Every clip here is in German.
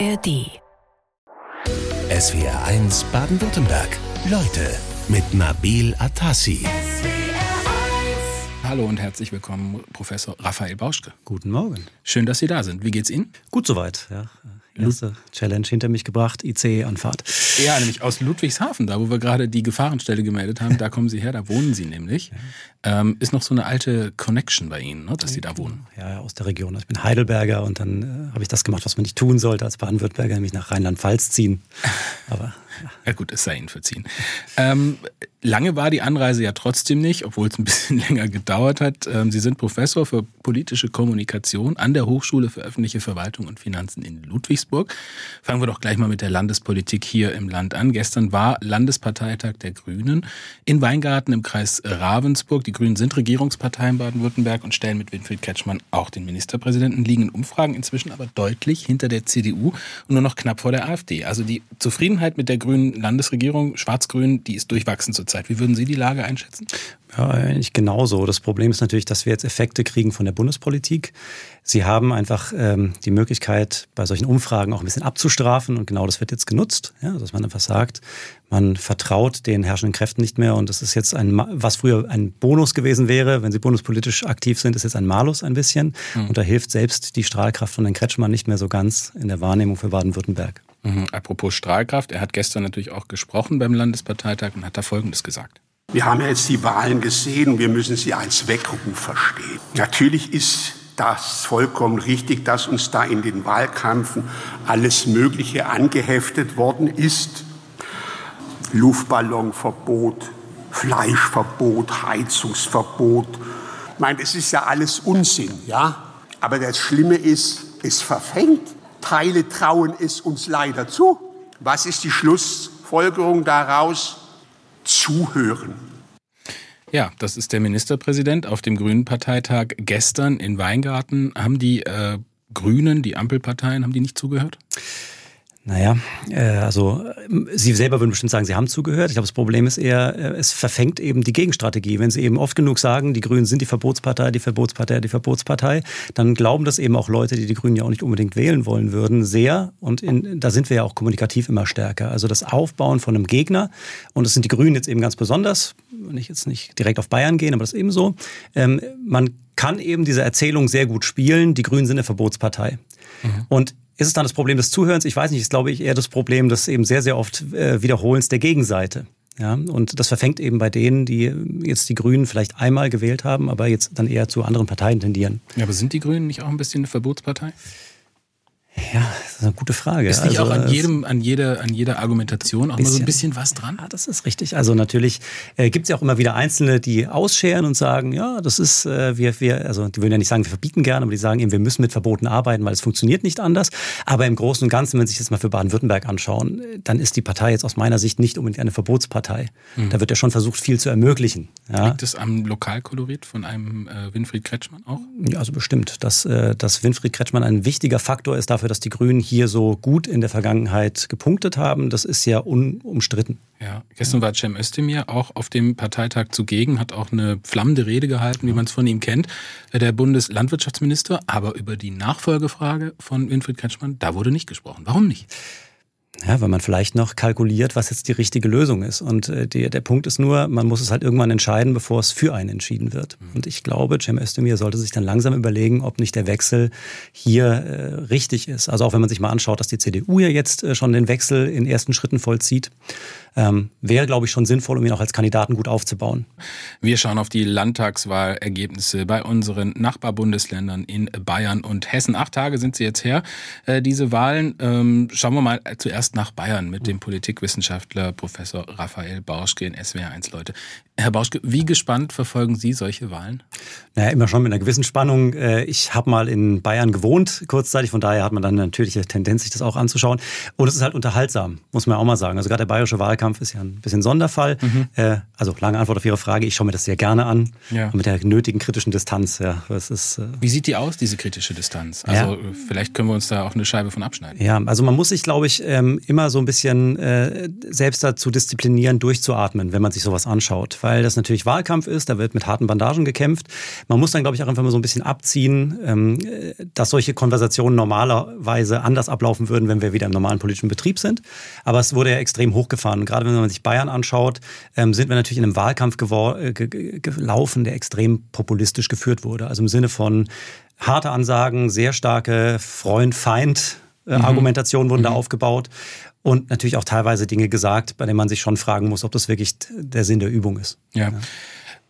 ARD. SWR 1 Baden-Württemberg. Leute mit Nabil Atassi. Hallo und herzlich willkommen, Professor Raphael Bauschke. Guten Morgen. Schön, dass Sie da sind. Wie geht's Ihnen? Gut soweit, ja. Erste Challenge hinter mich gebracht, ICE-Anfahrt. Ja, nämlich aus Ludwigshafen, da wo wir gerade die Gefahrenstelle gemeldet haben, da kommen Sie her, da wohnen Sie nämlich. Ähm, ist noch so eine alte Connection bei Ihnen, ne, dass Sie da wohnen? Ja, aus der Region. Ich bin Heidelberger und dann äh, habe ich das gemacht, was man nicht tun sollte als Baden-Württemberger, nämlich nach Rheinland-Pfalz ziehen. Aber ja. gut, es sei Ihnen verziehen. Ähm, lange war die Anreise ja trotzdem nicht, obwohl es ein bisschen länger gedauert hat. Ähm, Sie sind Professor für politische Kommunikation an der Hochschule für öffentliche Verwaltung und Finanzen in Ludwigsburg. Fangen wir doch gleich mal mit der Landespolitik hier im Land an. Gestern war Landesparteitag der Grünen in Weingarten im Kreis Ravensburg. Die Grünen sind Regierungspartei in Baden-Württemberg und stellen mit Winfried Kretschmann auch den Ministerpräsidenten, liegen in Umfragen inzwischen aber deutlich hinter der CDU und nur noch knapp vor der AfD. Also die Zufriedenheit mit der grünen Landesregierung, schwarz-grün, die ist durchwachsen zurzeit. Wie würden Sie die Lage einschätzen? Ja, eigentlich genauso. Das Problem ist natürlich, dass wir jetzt Effekte kriegen von der Bundespolitik. Sie haben einfach ähm, die Möglichkeit, bei solchen Umfragen auch ein bisschen abzustrafen und genau das wird jetzt genutzt. Ja, dass man einfach sagt, man vertraut den herrschenden Kräften nicht mehr und das ist jetzt ein, was früher ein Bonus gewesen wäre, wenn sie bundespolitisch aktiv sind, ist jetzt ein Malus ein bisschen mhm. und da hilft selbst die Strahlkraft von Herrn Kretschmann nicht mehr so ganz in der Wahrnehmung für Baden-Württemberg. Mhm. Apropos Strahlkraft, er hat gestern natürlich auch gesprochen beim Landesparteitag und hat da Folgendes gesagt. Wir haben ja jetzt die Wahlen gesehen und wir müssen sie als Weckruf verstehen. Natürlich ist das vollkommen richtig, dass uns da in den Wahlkämpfen alles Mögliche angeheftet worden ist. Luftballonverbot, Fleischverbot, Heizungsverbot. Ich meine, das ist ja alles Unsinn, ja? Aber das Schlimme ist, es verfängt. Teile trauen es uns leider zu. Was ist die Schlussfolgerung daraus? zuhören. Ja, das ist der Ministerpräsident auf dem Grünen Parteitag gestern in Weingarten. Haben die äh, Grünen, die Ampelparteien, haben die nicht zugehört? Naja, äh, also Sie selber würden bestimmt sagen, Sie haben zugehört. Ich glaube, das Problem ist eher, äh, es verfängt eben die Gegenstrategie. Wenn Sie eben oft genug sagen, die Grünen sind die Verbotspartei, die Verbotspartei, die Verbotspartei, dann glauben das eben auch Leute, die die Grünen ja auch nicht unbedingt wählen wollen würden, sehr. Und in, da sind wir ja auch kommunikativ immer stärker. Also das Aufbauen von einem Gegner, und das sind die Grünen jetzt eben ganz besonders, wenn ich jetzt nicht direkt auf Bayern gehen, aber das ist eben so, ähm, man kann eben diese Erzählung sehr gut spielen, die Grünen sind eine Verbotspartei. Mhm. Und ist es dann das Problem des Zuhörens? Ich weiß nicht, ist glaube ich eher das Problem des eben sehr, sehr oft äh, Wiederholens der Gegenseite. Ja, und das verfängt eben bei denen, die jetzt die Grünen vielleicht einmal gewählt haben, aber jetzt dann eher zu anderen Parteien tendieren. Ja, aber sind die Grünen nicht auch ein bisschen eine Verbotspartei? Ja, das ist eine gute Frage. Ist nicht also, auch an jedem, an jeder, an jeder Argumentation auch bisschen, mal so ein bisschen was dran? Ja, das ist richtig. Also natürlich äh, gibt es ja auch immer wieder Einzelne, die ausscheren und sagen, ja, das ist, äh, wir, wir, also die würden ja nicht sagen, wir verbieten gerne, aber die sagen eben, wir müssen mit Verboten arbeiten, weil es funktioniert nicht anders. Aber im Großen und Ganzen, wenn Sie sich das mal für Baden-Württemberg anschauen, dann ist die Partei jetzt aus meiner Sicht nicht unbedingt eine Verbotspartei. Mhm. Da wird ja schon versucht, viel zu ermöglichen. Ja. Liegt es am Lokalkolorit von einem äh, Winfried Kretschmann auch? Ja, also bestimmt, dass, äh, dass Winfried Kretschmann ein wichtiger Faktor ist dafür, dass die Grünen hier so gut in der Vergangenheit gepunktet haben, das ist ja unumstritten. Ja, gestern war Cem Özdemir auch auf dem Parteitag zugegen, hat auch eine flammende Rede gehalten, wie man es von ihm kennt, der Bundeslandwirtschaftsminister. Aber über die Nachfolgefrage von Winfried Kretschmann, da wurde nicht gesprochen. Warum nicht? Ja, weil man vielleicht noch kalkuliert, was jetzt die richtige Lösung ist. Und äh, die, der Punkt ist nur, man muss es halt irgendwann entscheiden, bevor es für einen entschieden wird. Mhm. Und ich glaube, Cem Özdemir sollte sich dann langsam überlegen, ob nicht der Wechsel hier äh, richtig ist. Also auch wenn man sich mal anschaut, dass die CDU ja jetzt äh, schon den Wechsel in ersten Schritten vollzieht ähm, wäre, glaube ich, schon sinnvoll, um ihn auch als Kandidaten gut aufzubauen. Wir schauen auf die Landtagswahlergebnisse bei unseren Nachbarbundesländern in Bayern und Hessen. Acht Tage sind sie jetzt her, äh, diese Wahlen. Ähm, schauen wir mal zuerst nach Bayern mit dem Politikwissenschaftler Professor Raphael Bauschke in SWR 1, Leute. Herr Bauschke, wie gespannt verfolgen Sie solche Wahlen? Naja, immer schon mit einer gewissen Spannung. Äh, ich habe mal in Bayern gewohnt, kurzzeitig, von daher hat man dann eine natürliche Tendenz, sich das auch anzuschauen. Und es ist halt unterhaltsam, muss man auch mal sagen. Also gerade der bayerische Wahlkampf Wahlkampf ist ja ein bisschen Sonderfall. Mhm. Äh, also lange Antwort auf Ihre Frage. Ich schaue mir das sehr gerne an. Ja. Mit der nötigen kritischen Distanz. Ja, das ist, äh Wie sieht die aus, diese kritische Distanz? Also ja. vielleicht können wir uns da auch eine Scheibe von abschneiden. Ja, also man muss sich, glaube ich, ähm, immer so ein bisschen äh, selbst dazu disziplinieren, durchzuatmen, wenn man sich sowas anschaut. Weil das natürlich Wahlkampf ist, da wird mit harten Bandagen gekämpft. Man muss dann, glaube ich, auch einfach mal so ein bisschen abziehen, ähm, dass solche Konversationen normalerweise anders ablaufen würden, wenn wir wieder im normalen politischen Betrieb sind. Aber es wurde ja extrem hochgefahren. Gerade wenn man sich Bayern anschaut, ähm, sind wir natürlich in einem Wahlkampf äh, gelaufen, der extrem populistisch geführt wurde. Also im Sinne von harte Ansagen, sehr starke Freund-Feind-Argumentationen mhm. wurden mhm. da aufgebaut. Und natürlich auch teilweise Dinge gesagt, bei denen man sich schon fragen muss, ob das wirklich der Sinn der Übung ist. ja. ja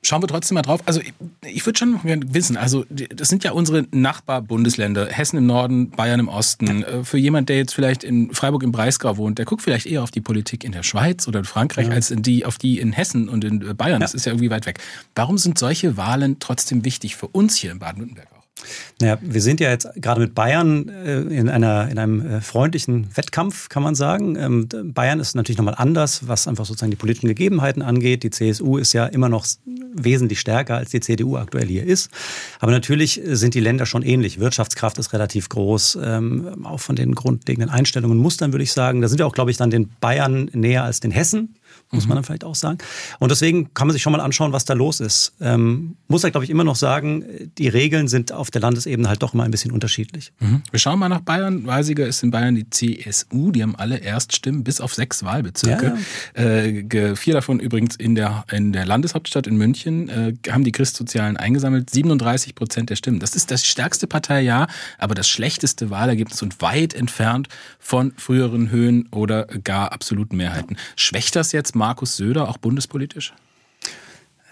schauen wir trotzdem mal drauf. Also ich, ich würde schon wissen, also das sind ja unsere Nachbarbundesländer, Hessen im Norden, Bayern im Osten. Äh, für jemand, der jetzt vielleicht in Freiburg im Breisgau wohnt, der guckt vielleicht eher auf die Politik in der Schweiz oder in Frankreich ja. als in die, auf die in Hessen und in äh, Bayern. Das ist ja irgendwie weit weg. Warum sind solche Wahlen trotzdem wichtig für uns hier in Baden-Württemberg? Naja, wir sind ja jetzt gerade mit Bayern äh, in, einer, in einem äh, freundlichen Wettkampf, kann man sagen. Ähm, Bayern ist natürlich nochmal anders, was einfach sozusagen die politischen Gegebenheiten angeht. Die CSU ist ja immer noch wesentlich stärker, als die CDU aktuell hier ist. Aber natürlich sind die Länder schon ähnlich. Wirtschaftskraft ist relativ groß, ähm, auch von den grundlegenden Einstellungen und Mustern würde ich sagen. Da sind wir auch, glaube ich, dann den Bayern näher als den Hessen muss mhm. man dann vielleicht auch sagen. Und deswegen kann man sich schon mal anschauen, was da los ist. Ähm, muss er, glaube ich, immer noch sagen, die Regeln sind auf der Landesebene halt doch immer ein bisschen unterschiedlich. Mhm. Wir schauen mal nach Bayern. Weisiger ist in Bayern die CSU. Die haben alle Erststimmen bis auf sechs Wahlbezirke. Ja, ja. Äh, vier davon übrigens in der, in der Landeshauptstadt in München äh, haben die Christsozialen eingesammelt. 37 Prozent der Stimmen. Das ist das stärkste Parteijahr, aber das schlechteste Wahlergebnis und weit entfernt von früheren Höhen oder gar absoluten Mehrheiten. Schwächt das jetzt Markus Söder auch bundespolitisch?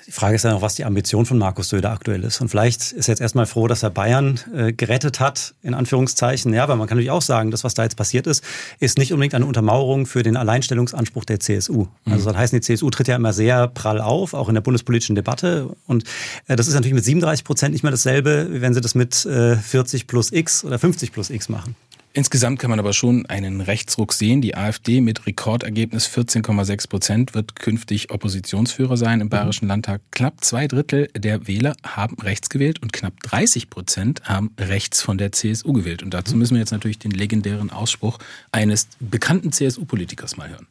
Die Frage ist ja noch, was die Ambition von Markus Söder aktuell ist. Und vielleicht ist er jetzt erstmal froh, dass er Bayern äh, gerettet hat, in Anführungszeichen. Ja, aber man kann natürlich auch sagen, das, was da jetzt passiert ist, ist nicht unbedingt eine Untermauerung für den Alleinstellungsanspruch der CSU. Mhm. Also das heißt, die CSU tritt ja immer sehr prall auf, auch in der bundespolitischen Debatte. Und äh, das ist natürlich mit 37 Prozent nicht mehr dasselbe, wie wenn sie das mit äh, 40 plus X oder 50 plus X machen. Insgesamt kann man aber schon einen Rechtsruck sehen. Die AfD mit Rekordergebnis 14,6 Prozent wird künftig Oppositionsführer sein im Bayerischen Landtag. Knapp zwei Drittel der Wähler haben rechts gewählt und knapp 30 Prozent haben rechts von der CSU gewählt. Und dazu müssen wir jetzt natürlich den legendären Ausspruch eines bekannten CSU-Politikers mal hören.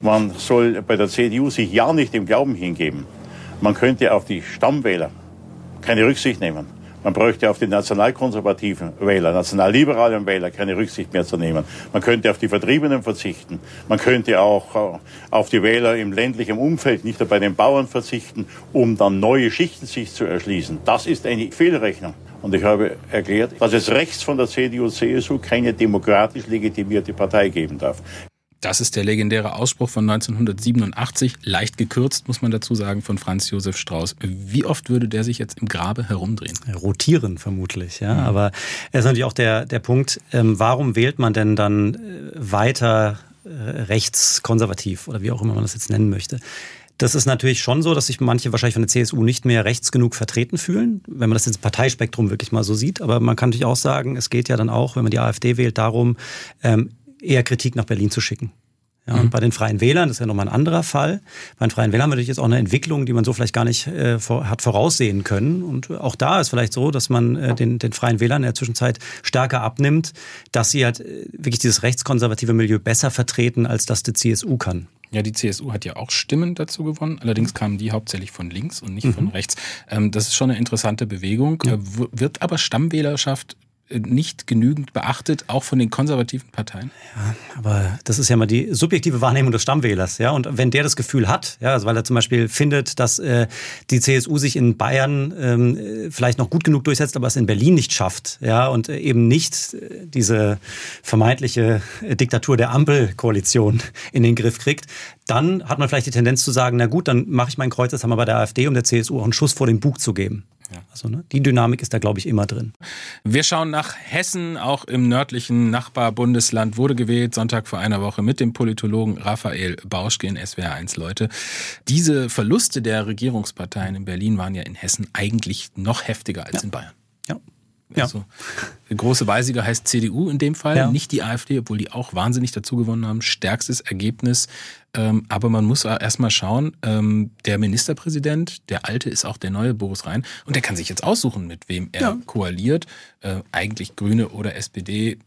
Man soll bei der CDU sich ja nicht im Glauben hingeben. Man könnte auf die Stammwähler keine Rücksicht nehmen. Man bräuchte auf die nationalkonservativen Wähler, nationalliberalen Wähler keine Rücksicht mehr zu nehmen. Man könnte auf die Vertriebenen verzichten. Man könnte auch äh, auf die Wähler im ländlichen Umfeld, nicht nur bei den Bauern verzichten, um dann neue Schichten sich zu erschließen. Das ist eine Fehlrechnung. Und ich habe erklärt, dass es rechts von der CDU-CSU keine demokratisch legitimierte Partei geben darf. Das ist der legendäre Ausspruch von 1987, leicht gekürzt, muss man dazu sagen, von Franz Josef Strauß. Wie oft würde der sich jetzt im Grabe herumdrehen? Rotieren vermutlich, ja. Mhm. Aber es ist natürlich auch der, der Punkt, ähm, warum wählt man denn dann äh, weiter äh, rechtskonservativ oder wie auch immer man das jetzt nennen möchte? Das ist natürlich schon so, dass sich manche wahrscheinlich von der CSU nicht mehr rechts genug vertreten fühlen, wenn man das ins Parteispektrum wirklich mal so sieht. Aber man kann natürlich auch sagen, es geht ja dann auch, wenn man die AfD wählt, darum, ähm, eher Kritik nach Berlin zu schicken. Ja, und mhm. bei den Freien Wählern, das ist ja nochmal ein anderer Fall. Bei den Freien Wählern haben wir natürlich jetzt auch eine Entwicklung, die man so vielleicht gar nicht äh, vor, hat voraussehen können. Und auch da ist vielleicht so, dass man äh, den, den Freien Wählern in der Zwischenzeit stärker abnimmt, dass sie halt äh, wirklich dieses rechtskonservative Milieu besser vertreten, als das die CSU kann. Ja, die CSU hat ja auch Stimmen dazu gewonnen. Allerdings kamen die hauptsächlich von links und nicht mhm. von rechts. Ähm, das ist schon eine interessante Bewegung. Ja. Äh, wird aber Stammwählerschaft nicht genügend beachtet, auch von den konservativen Parteien? Ja, aber das ist ja mal die subjektive Wahrnehmung des Stammwählers, ja. Und wenn der das Gefühl hat, ja, also weil er zum Beispiel findet, dass äh, die CSU sich in Bayern ähm, vielleicht noch gut genug durchsetzt, aber es in Berlin nicht schafft, ja, und äh, eben nicht äh, diese vermeintliche äh, Diktatur der Ampelkoalition in den Griff kriegt, dann hat man vielleicht die Tendenz zu sagen, na gut, dann mache ich mein Kreuz, haben wir bei der AfD, um der CSU auch einen Schuss vor den Bug zu geben. Ja. Also ne, die Dynamik ist da, glaube ich, immer drin. Wir schauen nach Hessen, auch im nördlichen Nachbarbundesland wurde gewählt, Sonntag vor einer Woche mit dem Politologen Raphael Bauschke in SWR 1 Leute. Diese Verluste der Regierungsparteien in Berlin waren ja in Hessen eigentlich noch heftiger als ja. in Bayern. Ja. Also, der große Weisiger heißt CDU in dem Fall, ja. nicht die AfD, obwohl die auch wahnsinnig dazu gewonnen haben. Stärkstes Ergebnis. Ähm, aber man muss erstmal schauen, ähm, der Ministerpräsident, der alte ist auch der neue Boris Rhein und der kann sich jetzt aussuchen, mit wem er ja. koaliert. Äh, eigentlich Grüne oder SPD.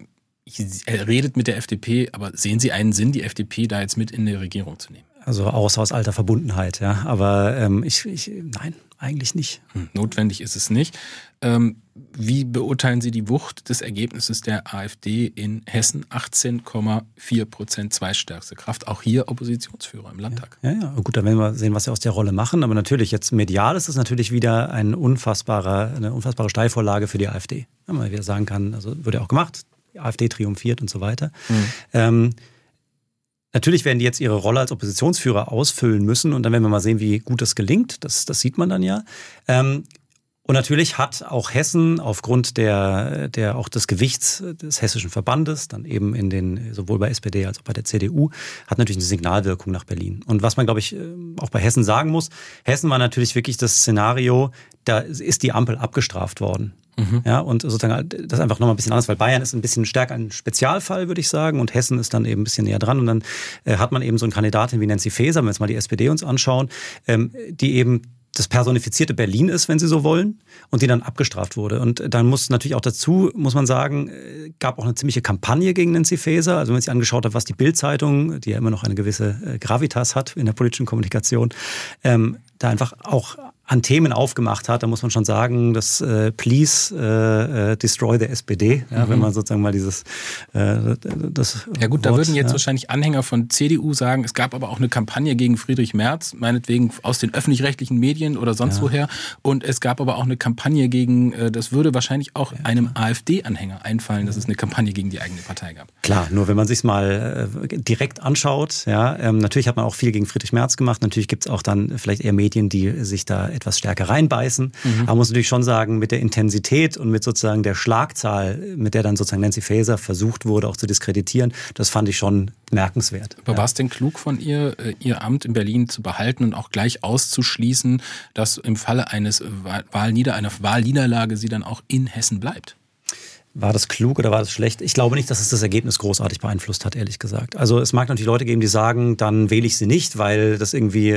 Er redet mit der FDP, aber sehen Sie einen Sinn, die FDP da jetzt mit in die Regierung zu nehmen? Also außer aus alter Verbundenheit, ja. Aber ähm, ich, ich, nein, eigentlich nicht. Hm, notwendig ist es nicht. Ähm, wie beurteilen Sie die Wucht des Ergebnisses der AfD in Hessen? 18,4 Prozent zweitstärkste Kraft. Auch hier Oppositionsführer im Landtag. Ja, ja, gut, dann werden wir sehen, was sie aus der Rolle machen. Aber natürlich, jetzt medial ist es natürlich wieder ein unfassbarer, eine unfassbare Steilvorlage für die AfD. Wenn man wieder sagen kann, also wird ja auch gemacht, die AfD triumphiert und so weiter. Mhm. Ähm, Natürlich werden die jetzt ihre Rolle als Oppositionsführer ausfüllen müssen und dann werden wir mal sehen, wie gut das gelingt. Das, das sieht man dann ja. Ähm, und natürlich hat auch Hessen aufgrund der, der auch des Gewichts des hessischen Verbandes, dann eben in den, sowohl bei SPD als auch bei der CDU, hat natürlich eine Signalwirkung nach Berlin. Und was man, glaube ich, äh, auch bei Hessen sagen muss, Hessen war natürlich wirklich das Szenario, da ist die Ampel abgestraft worden. Mhm. Ja, und sozusagen das ist einfach nochmal ein bisschen anders, weil Bayern ist ein bisschen stärker ein Spezialfall, würde ich sagen, und Hessen ist dann eben ein bisschen näher dran. Und dann äh, hat man eben so eine Kandidatin wie Nancy Faeser, wenn wir jetzt mal die SPD uns anschauen, ähm, die eben das personifizierte Berlin ist, wenn Sie so wollen, und die dann abgestraft wurde. Und dann muss natürlich auch dazu, muss man sagen, äh, gab auch eine ziemliche Kampagne gegen Nancy Faeser. Also wenn man sich angeschaut hat, was die Bild-Zeitung, die ja immer noch eine gewisse äh, Gravitas hat in der politischen Kommunikation, ähm, da einfach auch an Themen aufgemacht hat, da muss man schon sagen, dass äh, Please äh, äh Destroy the SPD, ja, mhm. wenn man sozusagen mal dieses äh, das Ja gut, Wort, da würden jetzt ja. wahrscheinlich Anhänger von CDU sagen, es gab aber auch eine Kampagne gegen Friedrich Merz, meinetwegen aus den öffentlich-rechtlichen Medien oder sonst ja. woher. Und es gab aber auch eine Kampagne gegen, äh, das würde wahrscheinlich auch einem AfD-Anhänger einfallen, dass es eine Kampagne gegen die eigene Partei gab. Klar, nur wenn man sich mal äh, direkt anschaut, ja, ähm, natürlich hat man auch viel gegen Friedrich Merz gemacht, natürlich gibt es auch dann vielleicht eher Medien, die sich da etwas stärker reinbeißen. Mhm. Aber man muss natürlich schon sagen, mit der Intensität und mit sozusagen der Schlagzahl, mit der dann sozusagen Nancy Faeser versucht wurde, auch zu diskreditieren, das fand ich schon bemerkenswert. Aber ja. war es denn klug von ihr, äh, ihr Amt in Berlin zu behalten und auch gleich auszuschließen, dass im Falle eines Wahlnieder, einer Wahlniederlage sie dann auch in Hessen bleibt? War das klug oder war das schlecht? Ich glaube nicht, dass es das Ergebnis großartig beeinflusst hat, ehrlich gesagt. Also es mag natürlich Leute geben, die sagen, dann wähle ich sie nicht, weil das irgendwie,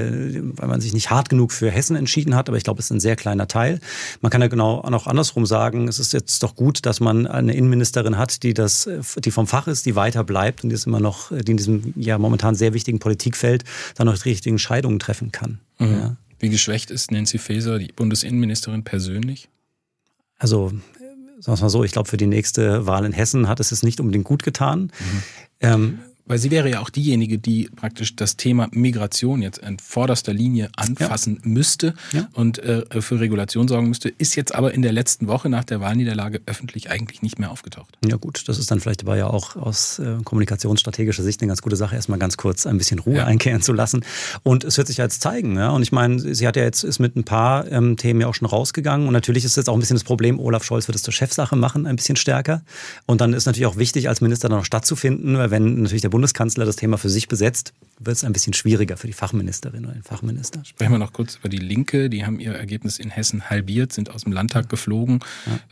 weil man sich nicht hart genug für Hessen entschieden hat. Aber ich glaube, es ist ein sehr kleiner Teil. Man kann ja genau auch andersrum sagen, es ist jetzt doch gut, dass man eine Innenministerin hat, die das, die vom Fach ist, die weiter bleibt und die ist immer noch, die in diesem ja momentan sehr wichtigen Politikfeld dann noch die richtigen Entscheidungen treffen kann. Mhm. Ja. Wie geschwächt ist Nancy Faeser, die Bundesinnenministerin persönlich? Also sagen wir mal so, ich glaube, für die nächste Wahl in Hessen hat es es nicht unbedingt gut getan. Mhm. Ähm, weil sie wäre ja auch diejenige, die praktisch das Thema Migration jetzt in vorderster Linie anfassen ja. müsste ja. und äh, für Regulation sorgen müsste, ist jetzt aber in der letzten Woche nach der Wahlniederlage öffentlich eigentlich nicht mehr aufgetaucht. Ja gut, das ist dann vielleicht aber ja auch aus äh, kommunikationsstrategischer Sicht eine ganz gute Sache, erstmal ganz kurz ein bisschen Ruhe ja. einkehren zu lassen. Und es wird sich jetzt zeigen. Ja? Und ich meine, sie hat ja jetzt ist mit ein paar ähm, Themen ja auch schon rausgegangen. Und natürlich ist jetzt auch ein bisschen das Problem, Olaf Scholz wird es zur Chefsache machen, ein bisschen stärker. Und dann ist natürlich auch wichtig, als Minister dann noch stattzufinden, weil wenn natürlich der Bundeskanzler das Thema für sich besetzt, wird es ein bisschen schwieriger für die Fachministerin oder den Fachminister. Sprechen wir noch kurz über die Linke. Die haben ihr Ergebnis in Hessen halbiert, sind aus dem Landtag geflogen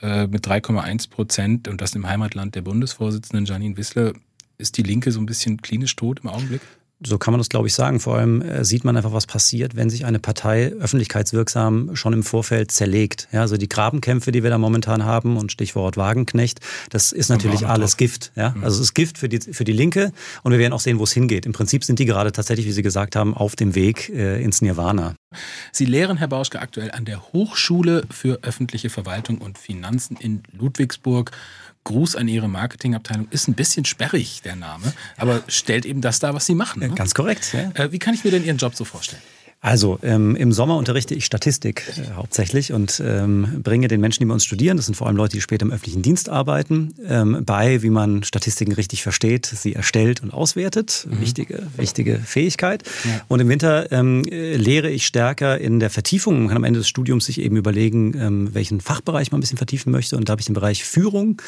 ja. äh, mit 3,1 Prozent und das im Heimatland der Bundesvorsitzenden Janine Wissler. Ist die Linke so ein bisschen klinisch tot im Augenblick? So kann man das, glaube ich, sagen. Vor allem äh, sieht man einfach, was passiert, wenn sich eine Partei öffentlichkeitswirksam schon im Vorfeld zerlegt. Ja, also die Grabenkämpfe, die wir da momentan haben und Stichwort Wagenknecht, das ist natürlich alles Gift. Ja, mhm. also es ist Gift für die, für die Linke und wir werden auch sehen, wo es hingeht. Im Prinzip sind die gerade tatsächlich, wie Sie gesagt haben, auf dem Weg äh, ins Nirvana. Sie lehren, Herr Bauschke, aktuell an der Hochschule für öffentliche Verwaltung und Finanzen in Ludwigsburg. Gruß an Ihre Marketingabteilung ist ein bisschen sperrig, der Name, aber stellt eben das dar, was Sie machen. Ne? Ganz korrekt. Ja. Äh, wie kann ich mir denn Ihren Job so vorstellen? Also ähm, im Sommer unterrichte ich Statistik äh, hauptsächlich und ähm, bringe den Menschen, die bei uns studieren, das sind vor allem Leute, die später im öffentlichen Dienst arbeiten, ähm, bei, wie man Statistiken richtig versteht, sie erstellt und auswertet. Mhm. Wichtige, wichtige Fähigkeit. Ja. Und im Winter ähm, lehre ich stärker in der Vertiefung. Man kann am Ende des Studiums sich eben überlegen, ähm, welchen Fachbereich man ein bisschen vertiefen möchte. Und da habe ich den Bereich Führung.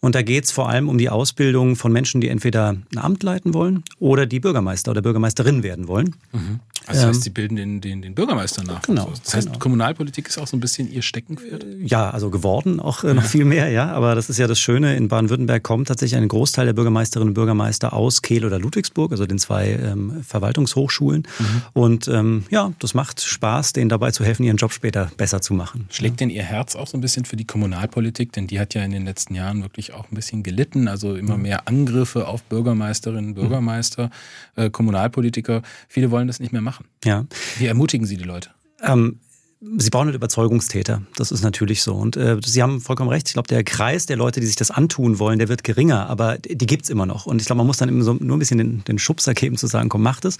Und da geht es vor allem um die Ausbildung von Menschen, die entweder ein Amt leiten wollen oder die Bürgermeister oder Bürgermeisterin werden wollen. Mhm. Also das heißt, Sie bilden den, den, den Bürgermeister nach. Genau, Das heißt, genau. Kommunalpolitik ist auch so ein bisschen Ihr Steckenpferd? Ja, also geworden auch äh, noch viel mehr, ja. Aber das ist ja das Schöne. In Baden-Württemberg kommt tatsächlich ein Großteil der Bürgermeisterinnen und Bürgermeister aus Kehl oder Ludwigsburg, also den zwei ähm, Verwaltungshochschulen. Und ähm, ja, das macht Spaß, denen dabei zu helfen, ihren Job später besser zu machen. Schlägt denn Ihr Herz auch so ein bisschen für die Kommunalpolitik? Denn die hat ja in den letzten Jahren wirklich auch ein bisschen gelitten. Also immer mehr Angriffe auf Bürgermeisterinnen, Bürgermeister, äh, Kommunalpolitiker. Viele wollen das nicht mehr machen. Ja. Wie ermutigen Sie die Leute? Ähm, Sie brauchen halt Überzeugungstäter. Das ist natürlich so. Und äh, Sie haben vollkommen recht. Ich glaube, der Kreis der Leute, die sich das antun wollen, der wird geringer. Aber die gibt's immer noch. Und ich glaube, man muss dann immer so nur ein bisschen den, den Schubser geben, zu sagen, komm, mach das.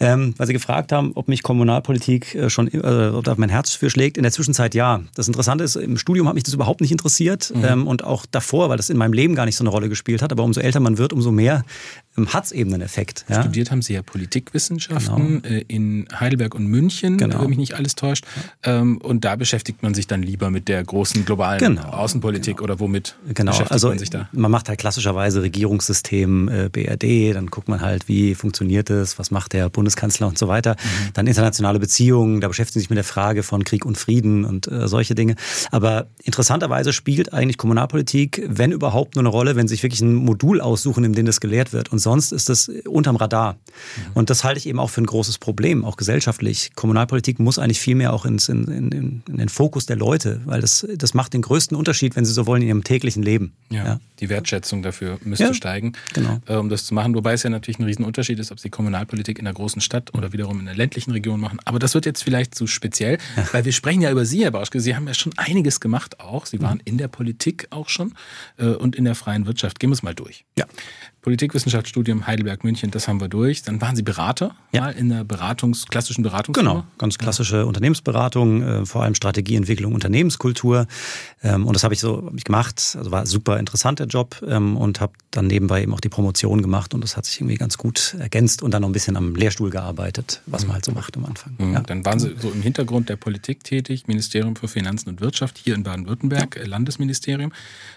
Ähm, weil Sie gefragt haben, ob mich Kommunalpolitik äh, schon, äh, ob da mein Herz für schlägt. In der Zwischenzeit ja. Das Interessante ist, im Studium hat mich das überhaupt nicht interessiert. Ähm, und auch davor, weil das in meinem Leben gar nicht so eine Rolle gespielt hat. Aber umso älter man wird, umso mehr ähm, hat's eben einen Effekt. Ja? Studiert haben Sie ja Politikwissenschaften äh, in Heidelberg und München, Genau. wenn mich nicht alles täuscht. Ähm, und da beschäftigt man sich dann lieber mit der großen globalen Genau, Außenpolitik oder womit Genau, beschäftigt also man sich da? man macht halt klassischerweise Regierungssystem äh, BRD, dann guckt man halt, wie funktioniert es, was macht der Bundeskanzler und so weiter. Mhm. Dann internationale Beziehungen, da beschäftigen sich mit der Frage von Krieg und Frieden und äh, solche Dinge. Aber interessanterweise spielt eigentlich Kommunalpolitik, wenn überhaupt, nur eine Rolle, wenn sie sich wirklich ein Modul aussuchen, in dem das gelehrt wird. Und sonst ist das unterm Radar. Mhm. Und das halte ich eben auch für ein großes Problem, auch gesellschaftlich. Kommunalpolitik muss eigentlich viel mehr auch ins, in, in, in den Fokus der Leute, weil das, das macht den größten Unterschied, wenn sie so wollen, in ihrem täglichen Leben. Ja, die Wertschätzung dafür müsste Ja, steigen, genau. äh, um das zu machen. Wobei es ja natürlich ein Riesenunterschied ist, ob sie Kommunalpolitik in einer großen Stadt oder wiederum in einer ländlichen Region machen. Aber das wird jetzt vielleicht zu speziell, weil wir sprechen ja über Sie, Herr Bauschke. Sie haben ja schon einiges gemacht auch. Sie Mhm. waren in der Politik auch schon äh, und in der freien Wirtschaft. Gehen wir es mal durch. Ja. Politikwissenschaftsstudium Heidelberg, München, das haben wir durch. Dann waren Sie Berater, Ja. mal in der Beratungs-, klassischen Beratungsfirma. Genau, ganz klassische Unternehmensberatung, äh, vor allem Strategieentwicklung, Unternehmenskultur. Ähm, und das habe ich so hab ich gemacht. Also war super interessanter Job ähm, und habe dann nebenbei eben auch die Promotion gemacht und das hat sich irgendwie ganz gut ergänzt und dann noch ein bisschen am Lehrstuhl gearbeitet, was man halt so macht am Anfang. Mhm. Ja. Dann waren Sie so im Hintergrund der Politik tätig, Ministerium für Finanzen und Wirtschaft hier in Baden-Württemberg, äh, Landesministerium.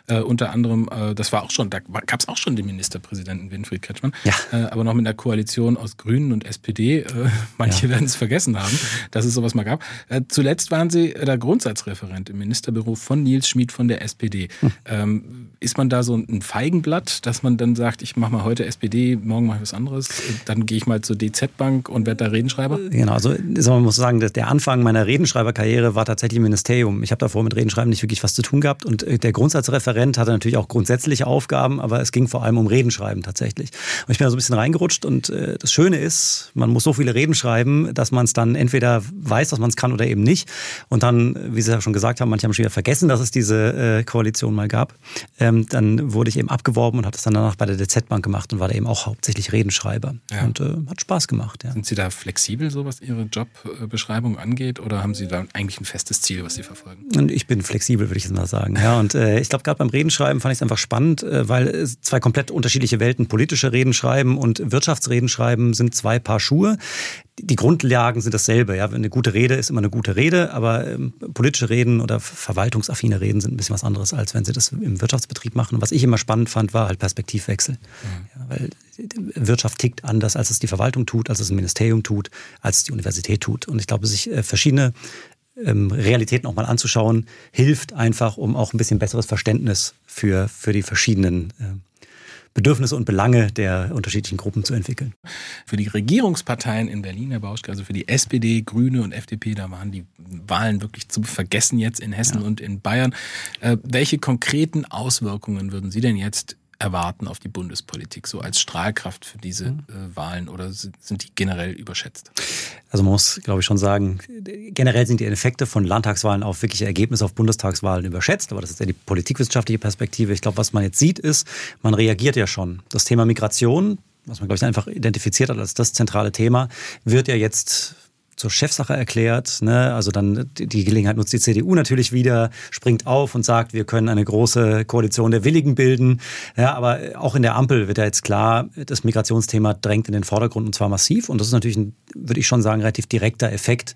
Äh, unter anderem, äh, das war auch schon, da gab es auch schon den Ministerpräsidenten Winfried Kretschmann, Ja. äh, aber noch mit einer Koalition aus Grünen und SPD. Äh, manche werden es vergessen haben, dass es sowas mal gab. Äh, zuletzt waren Sie der Grundsatzreferent im Ministerbüro von Nils Schmid von der SPD. Hm. Ähm, ist man da so ein Feigenblatt, dass man dann sagt, ich mache mal heute SPD, morgen mache ich was anderes, äh, dann gehe ich mal zur DZ-Bank und werde da Redenschreiber? Genau, also also man muss sagen, dass der Anfang meiner Redenschreiberkarriere war tatsächlich im Ministerium. Ich habe davor mit Redenschreiben nicht wirklich was zu tun gehabt und äh, der Grundsatzreferent hatte natürlich auch grundsätzliche Aufgaben, aber es ging vor allem um Redenschreiben tatsächlich. Und ich bin da so ein bisschen reingerutscht und äh, das Schöne ist, man muss so viele Reden schreiben, dass man es dann entweder weiß, dass man es kann oder eben nicht. Und dann, wie Sie ja schon gesagt haben, manche haben schon wieder vergessen, dass es diese äh, Koalition mal gab. Ähm, dann wurde ich eben abgeworben und habe das dann danach bei der DZ-Bank gemacht und war da eben auch hauptsächlich Redenschreiber. Ja. Und äh, hat Spaß gemacht, ja. Sind Sie da flexibel, so was Ihre Jobbeschreibung angeht, oder haben Sie da eigentlich ein festes Ziel, was Sie verfolgen? Und ich bin flexibel, würde ich jetzt mal sagen. Ja, und äh, ich glaube, gerade beim Redenschreiben fand ich es einfach spannend, äh, weil es zwei komplett unterschiedliche Welten, politische Redenschreiben und Wirtschaftsredenschreiben sind zwei Paar Schuhe. Die Grundlagen sind dasselbe. Ja, eine gute Rede ist immer eine gute Rede, aber ähm, politische Reden oder verwaltungsaffine Reden sind ein bisschen was anderes, als wenn sie das im Wirtschaftsbetrieb machen. Und was ich immer spannend fand, war halt Perspektivwechsel. Ja, weil Wirtschaft tickt anders, als es die Verwaltung tut, als es ein Ministerium tut, als es die Universität tut. Und ich glaube, sich äh, verschiedene ähm, Realitäten auch mal anzuschauen, hilft einfach, um auch ein bisschen besseres Verständnis für, für die verschiedenen äh, Bedürfnisse und Belange der unterschiedlichen Gruppen zu entwickeln. Für die Regierungsparteien in Berlin, Herr Bauschke, also für die SPD, Grüne und FDP, da waren die Wahlen wirklich zu vergessen jetzt in Hessen und in Bayern. Äh, welche konkreten Auswirkungen würden Sie denn jetzt erwarten auf die Bundespolitik, so als Strahlkraft für diese äh, Wahlen oder sind sind die generell überschätzt? Also man muss, glaube ich, schon sagen, generell sind die Effekte von Landtagswahlen auf wirkliche Ergebnisse auf Bundestagswahlen überschätzt, aber das ist ja die politikwissenschaftliche Perspektive. Ich glaube, was man jetzt sieht, ist, man reagiert ja schon. Das Thema Migration, was man, glaube ich, einfach identifiziert hat als das zentrale Thema, wird ja jetzt zur Chefsache erklärt. Ne? Also dann die Gelegenheit nutzt die CDU natürlich wieder, springt auf und sagt, wir können eine große Koalition der Willigen bilden. Ja, aber auch in der Ampel wird ja jetzt klar, das Migrationsthema drängt in den Vordergrund und zwar massiv. Und das ist natürlich, ein, würde ich schon sagen, relativ direkter Effekt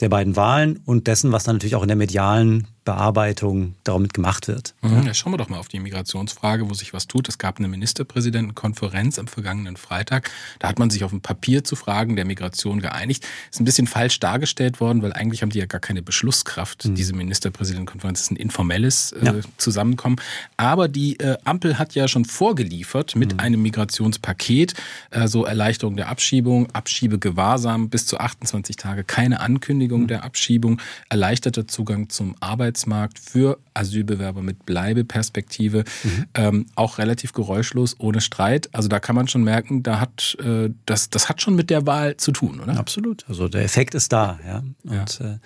der beiden Wahlen und dessen, was dann natürlich auch in der medialen Bearbeitung damit gemacht wird. Mhm, ja, schauen wir doch mal auf die Migrationsfrage, wo sich was tut. Es gab eine Ministerpräsidentenkonferenz am vergangenen Freitag. Da hat man sich auf ein Papier zu Fragen der Migration geeinigt. Ist ein bisschen falsch dargestellt worden, weil eigentlich haben die ja gar keine Beschlusskraft. Mhm. Diese Ministerpräsidentenkonferenz ist ein informelles äh, ja. Zusammenkommen. Aber die äh, Ampel hat ja schon vorgeliefert mit mhm. einem Migrationspaket, äh, so Erleichterung der Abschiebung, Abschiebegewahrsam bis zu 28 Tage, keine Ankündigung mhm. der Abschiebung, erleichterter Zugang zum Arbeitsmarkt für Asylbewerber mit Bleibeperspektive, mhm. ähm, auch relativ geräuschlos, ohne Streit. Also da kann man schon merken, da hat äh, das, das hat schon mit der Wahl zu tun, oder? Absolut. Also der Effekt ist da, ja. Und ja. Äh,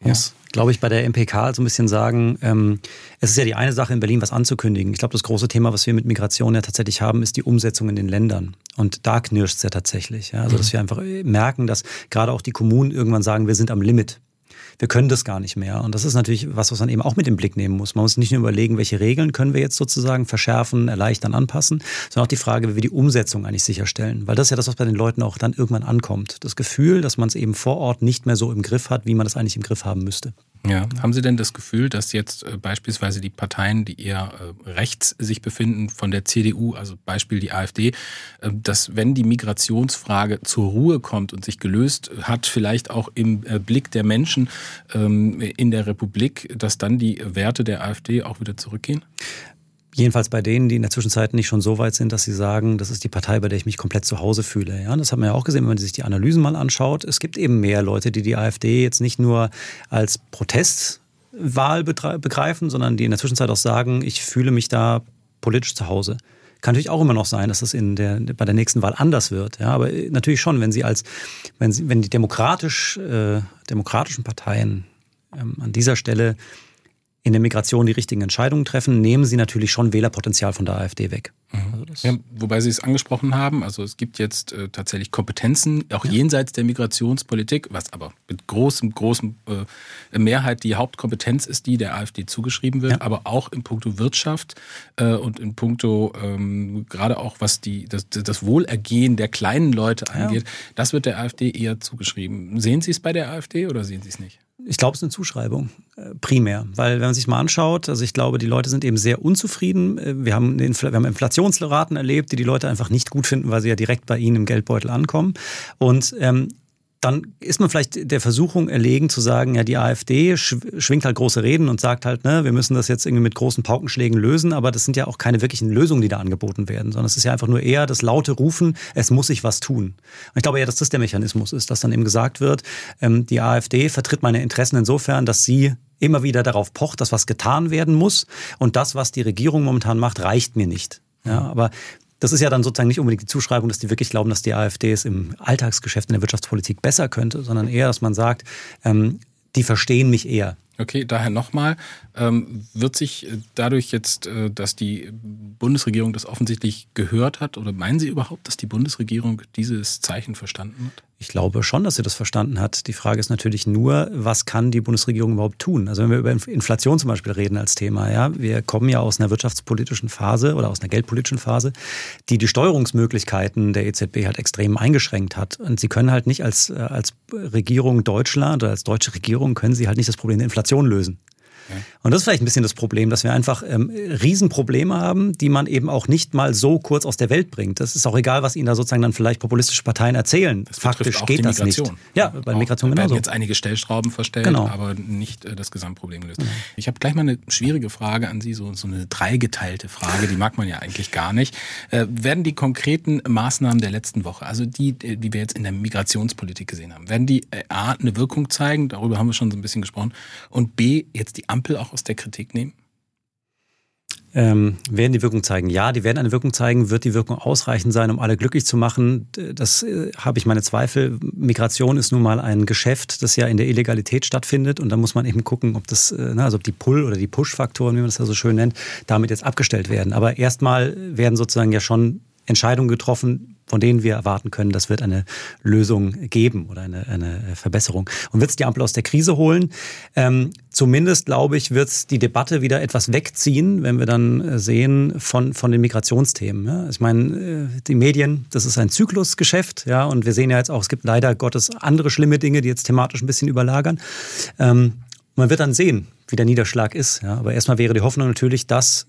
muss, glaube ich, bei der MPK so ein bisschen sagen, ähm, es ist ja die eine Sache in Berlin, was anzukündigen. Ich glaube, das große Thema, was wir mit Migration ja tatsächlich haben, ist die Umsetzung in den Ländern. Und da knirscht es ja tatsächlich. Ja? Also, dass wir einfach merken, dass gerade auch die Kommunen irgendwann sagen, wir sind am Limit wir können das gar nicht mehr. Und das ist natürlich was, was man eben auch mit im Blick nehmen muss. Man muss nicht nur überlegen, welche Regeln können wir jetzt sozusagen verschärfen, erleichtern, anpassen, sondern auch die Frage, wie wir die Umsetzung eigentlich sicherstellen. Weil das ist ja das, was bei den Leuten auch dann irgendwann ankommt. Das Gefühl, dass man es eben vor Ort nicht mehr so im Griff hat, wie man das eigentlich im Griff haben müsste. Ja, haben Sie denn das Gefühl, dass jetzt äh, beispielsweise die Parteien, die eher äh, rechts sich befinden, von der CDU, also Beispiel die AfD, äh, dass wenn die Migrationsfrage zur Ruhe kommt und sich gelöst hat, vielleicht auch im Blick der Menschen ähm, in der Republik, dass dann die Werte der AfD auch wieder zurückgehen? Jedenfalls bei denen, die in der Zwischenzeit nicht schon so weit sind, dass sie sagen, das ist die Partei, bei der ich mich komplett zu Hause fühle. Ja, das hat man ja auch gesehen, wenn man sich die Analysen mal anschaut. Es gibt eben mehr Leute, die die AfD jetzt nicht nur als Protestwahl begreifen, sondern die in der Zwischenzeit auch sagen, ich fühle mich da politisch zu Hause. Kann natürlich auch immer noch sein, dass das in der, bei der nächsten Wahl anders wird. Ja, aber natürlich schon, wenn sie als, wenn sie, wenn die demokratisch, äh, demokratischen Parteien ähm, an dieser Stelle in der Migration die richtigen Entscheidungen treffen, nehmen sie natürlich schon Wählerpotenzial von der AfD weg. Mhm. Also ja, wobei Sie es angesprochen haben, also es gibt jetzt äh, tatsächlich Kompetenzen, auch ja. jenseits der Migrationspolitik, was aber mit großem, großem äh, Mehrheit die Hauptkompetenz ist, die der AfD zugeschrieben wird, ja. aber auch in puncto Wirtschaft äh, und in puncto ähm, gerade auch was die, das, das Wohlergehen der kleinen Leute angeht, das wird der AfD eher zugeschrieben. Sehen Sie es bei der AfD oder sehen Sie es nicht? Ich glaube, es ist eine Zuschreibung, äh, primär. Weil, wenn man sich mal anschaut, also ich glaube, die Leute sind eben sehr unzufrieden. Äh, wir haben, wir haben Inflationsraten erlebt, die die Leute einfach nicht gut finden, weil sie ja direkt bei ihnen im Geldbeutel ankommen. Und ähm, dann ist man vielleicht der Versuchung erlegen zu sagen, ja, die AfD schwingt halt große Reden und sagt halt, ne, wir müssen das jetzt irgendwie mit großen Paukenschlägen lösen, aber das sind ja auch keine wirklichen Lösungen, die da angeboten werden, sondern es ist ja einfach nur eher das laute Rufen, es muss sich was tun. Und ich glaube eher, dass das der Mechanismus ist, dass dann eben gesagt wird, ähm, die AfD vertritt meine Interessen insofern, dass sie immer wieder darauf pocht, dass was getan werden muss und das, was die Regierung momentan macht, reicht mir nicht. Ja, aber das ist ja dann sozusagen nicht unbedingt die Zuschreibung, dass die wirklich glauben, dass die AfD es im Alltagsgeschäft in der Wirtschaftspolitik besser könnte, sondern eher, dass man sagt, ähm, die verstehen mich eher. Okay, daher nochmal, ähm, wird sich äh, dadurch jetzt, äh, dass die Bundesregierung das offensichtlich gehört hat, oder meinen Sie überhaupt, dass die Bundesregierung dieses Zeichen verstanden hat? Ich glaube schon, dass sie das verstanden hat. Die Frage ist natürlich nur, was kann die Bundesregierung überhaupt tun? Also wenn wir über Inflation zum Beispiel reden als Thema, ja, wir kommen ja aus einer wirtschaftspolitischen Phase oder aus einer geldpolitischen Phase, die die Steuerungsmöglichkeiten der EZB halt extrem eingeschränkt hat. Und sie können halt nicht als, äh, als Regierung Deutschland oder als deutsche Regierung können sie halt nicht das Problem der Inflation lösen. Und das ist vielleicht ein bisschen das Problem, dass wir einfach ähm, Riesenprobleme haben, die man eben auch nicht mal so kurz aus der Welt bringt. Das ist auch egal, was Ihnen da sozusagen dann vielleicht populistische Parteien erzählen. Das Faktisch geht das nicht. Ja, bei auch, Migration genauso. werden jetzt einige Stellschrauben verstellt, genau. aber nicht äh, das Gesamtproblem gelöst. Mhm. Ich habe gleich mal eine schwierige Frage an Sie, so, so eine dreigeteilte Frage, die mag man ja eigentlich gar nicht. Äh, werden die konkreten Maßnahmen der letzten Woche, also die, die wir jetzt in der Migrationspolitik gesehen haben, werden die äh, A, eine Wirkung zeigen, darüber haben wir schon so ein bisschen gesprochen, und B, jetzt die Ampel auch aus der Kritik nehmen? Ähm, werden die Wirkung zeigen? Ja, die werden eine Wirkung zeigen. Wird die Wirkung ausreichend sein, um alle glücklich zu machen? Das äh, habe ich meine Zweifel. Migration ist nun mal ein Geschäft, das ja in der Illegalität stattfindet. Und da muss man eben gucken, ob das, äh, also ob die Pull- oder die Push-Faktoren, wie man das ja so schön nennt, damit jetzt abgestellt werden. Aber erstmal werden sozusagen ja schon Entscheidungen getroffen, von denen wir erwarten können, das wird eine Lösung geben oder eine, eine Verbesserung. Und wird es die Ampel aus der Krise holen? Ähm, zumindest, glaube ich, wird es die Debatte wieder etwas wegziehen, wenn wir dann äh, sehen von, von den Migrationsthemen. Ja? Ich meine, äh, die Medien, das ist ein Zyklusgeschäft, ja, und wir sehen ja jetzt auch, es gibt leider Gottes andere schlimme Dinge, die jetzt thematisch ein bisschen überlagern. Ähm, Man wird dann sehen, wie der Niederschlag ist. Ja. Aber erstmal wäre die Hoffnung natürlich, dass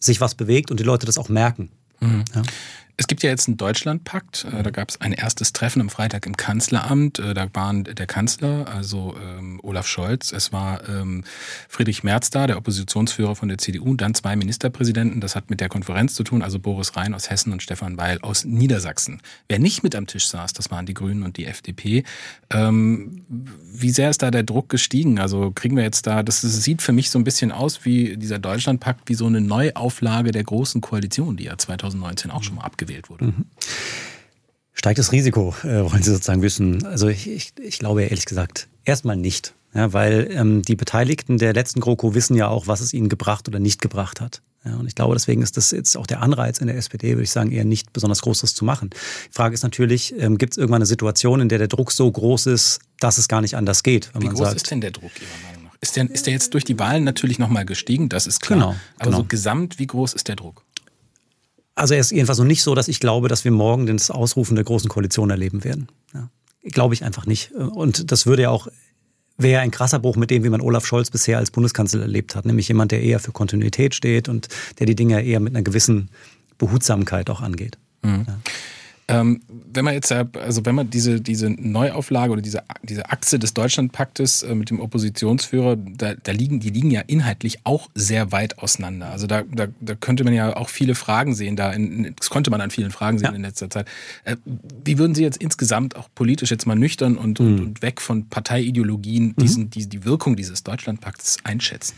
sich was bewegt und die Leute das auch merken. Mhm. Ja. Es gibt ja jetzt einen Deutschlandpakt. Äh, da gab es ein erstes Treffen am Freitag im Kanzleramt. Äh, da waren der Kanzler, also ähm, Olaf Scholz, es war ähm, Friedrich Merz da, der Oppositionsführer von der CDU, dann zwei Ministerpräsidenten. Das hat mit der Konferenz zu tun, also Boris Rhein aus Hessen und Stefan Weil aus Niedersachsen. Wer nicht mit am Tisch saß, das waren die Grünen und die FDP. Ähm, wie sehr ist da der Druck gestiegen? Also kriegen wir jetzt da, das, das sieht für mich so ein bisschen aus wie dieser Deutschlandpakt, wie so eine Neuauflage der großen Koalition, die ja 2019 auch schon mal abgewählt gewählt wurde. Mhm. Steigt das Risiko, äh, wollen Sie sozusagen wissen? Also ich, ich, ich glaube ehrlich gesagt erstmal nicht. Ja, weil ähm, die Beteiligten der letzten GroKo wissen ja auch, was es ihnen gebracht oder nicht gebracht hat. Ja, und ich glaube, deswegen ist das jetzt auch der Anreiz in der SPD, würde ich sagen, eher nicht besonders groß, das zu machen. Die Frage ist natürlich, ähm, gibt es irgendwann eine Situation, in der der Druck so groß ist, dass es gar nicht anders geht? Wie groß sagt, ist denn der Druck Ihrer Meinung nach? Ist der, ist der jetzt durch die Wahlen natürlich nochmal gestiegen? Das ist klar. Genau, Aber genau. so gesamt, wie groß ist der Druck? Also er ist jedenfalls noch nicht so, dass ich glaube, dass wir morgen das Ausrufen der Großen Koalition erleben werden. Ja. Glaube ich einfach nicht. Und das würde ja auch wäre ein krasser Bruch mit dem, wie man Olaf Scholz bisher als Bundeskanzler erlebt hat. Nämlich jemand, der eher für Kontinuität steht und der die Dinge eher mit einer gewissen Behutsamkeit auch angeht. Mhm. Ja. Ähm, wenn man jetzt, also wenn man diese, diese Neuauflage oder diese, diese Achse des Deutschlandpaktes äh, mit dem Oppositionsführer, da, da liegen, die liegen ja inhaltlich auch sehr weit auseinander. Also da, da, da könnte man ja auch viele Fragen sehen, da in, das konnte man an vielen Fragen sehen ja. in letzter Zeit. Äh, wie würden Sie jetzt insgesamt auch politisch jetzt mal nüchtern und, mhm. und, und, weg von Parteiideologien diesen, mhm. die, die Wirkung dieses Deutschlandpakts einschätzen?